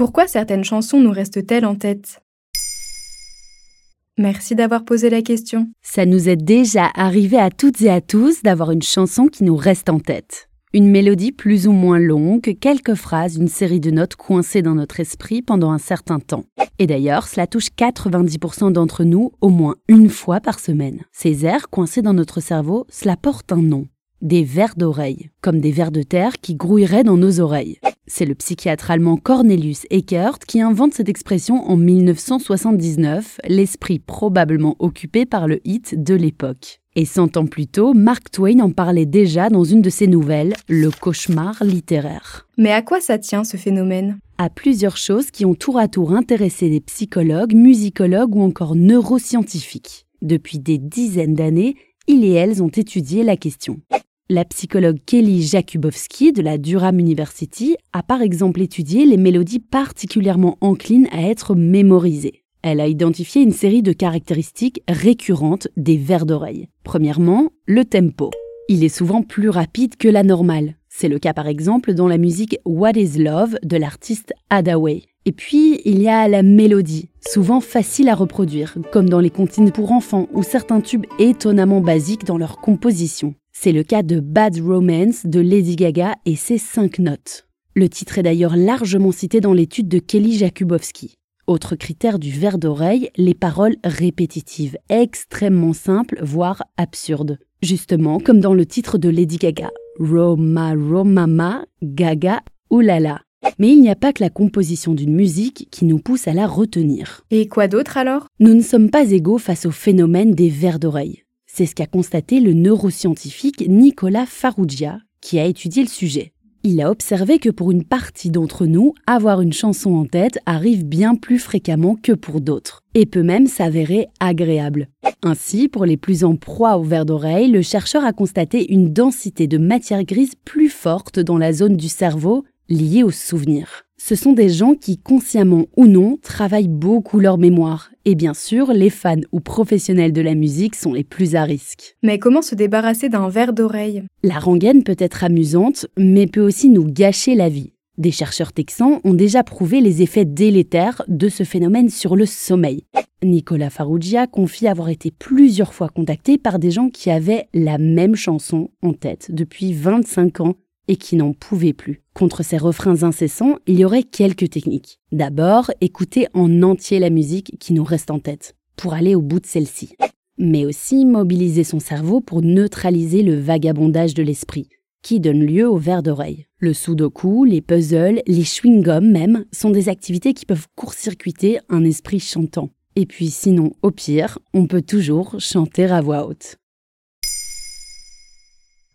Pourquoi certaines chansons nous restent-elles en tête? Merci d'avoir posé la question. Ça nous est déjà arrivé à toutes et à tous d'avoir une chanson qui nous reste en tête. Une mélodie plus ou moins longue, quelques phrases, une série de notes coincées dans notre esprit pendant un certain temps. Et d'ailleurs, cela touche 90% d'entre nous au moins une fois par semaine. Ces airs coincés dans notre cerveau, cela porte un nom. Des vers d'oreille, comme des vers de terre qui grouilleraient dans nos oreilles. C'est le psychiatre allemand Cornelius Eckert qui invente cette expression en 1979, l'esprit probablement occupé par le hit de l'époque. Et cent ans plus tôt, Mark Twain en parlait déjà dans une de ses nouvelles, Le cauchemar littéraire. Mais à quoi ça tient ce phénomène? À plusieurs choses qui ont tour à tour intéressé des psychologues, musicologues ou encore neuroscientifiques. Depuis des dizaines d'années, ils et elles ont étudié la question. La psychologue Kelly Jakubowski de la Durham University a par exemple étudié les mélodies particulièrement enclines à être mémorisées. Elle a identifié une série de caractéristiques récurrentes des vers d'oreille. Premièrement, le tempo. Il est souvent plus rapide que la normale. C'est le cas par exemple dans la musique What is Love de l'artiste Hadaway. Et puis, il y a la mélodie, souvent facile à reproduire, comme dans les comptines pour enfants ou certains tubes étonnamment basiques dans leur composition. C'est le cas de Bad Romance de Lady Gaga et ses cinq notes. Le titre est d'ailleurs largement cité dans l'étude de Kelly Jakubowski. Autre critère du verre d'oreille, les paroles répétitives, extrêmement simples, voire absurdes. Justement, comme dans le titre de Lady Gaga, Roma Romama Gaga Oulala. Mais il n'y a pas que la composition d'une musique qui nous pousse à la retenir. Et quoi d'autre alors? Nous ne sommes pas égaux face au phénomène des vers d'oreille. C'est ce qu'a constaté le neuroscientifique Nicolas Farrugia, qui a étudié le sujet. Il a observé que pour une partie d'entre nous, avoir une chanson en tête arrive bien plus fréquemment que pour d'autres, et peut même s'avérer agréable. Ainsi, pour les plus en proie au verre d'oreille, le chercheur a constaté une densité de matière grise plus forte dans la zone du cerveau liée aux souvenirs ce sont des gens qui, consciemment ou non, travaillent beaucoup leur mémoire. Et bien sûr, les fans ou professionnels de la musique sont les plus à risque. Mais comment se débarrasser d'un verre d'oreille? La rengaine peut être amusante, mais peut aussi nous gâcher la vie. Des chercheurs texans ont déjà prouvé les effets délétères de ce phénomène sur le sommeil. Nicolas Farrugia confie avoir été plusieurs fois contacté par des gens qui avaient la même chanson en tête depuis 25 ans et qui n'en pouvait plus. Contre ces refrains incessants, il y aurait quelques techniques. D'abord, écouter en entier la musique qui nous reste en tête, pour aller au bout de celle-ci. Mais aussi mobiliser son cerveau pour neutraliser le vagabondage de l'esprit, qui donne lieu au verre d'oreille. Le sudoku, les puzzles, les chewing-gums même, sont des activités qui peuvent court-circuiter un esprit chantant. Et puis sinon, au pire, on peut toujours chanter à voix haute.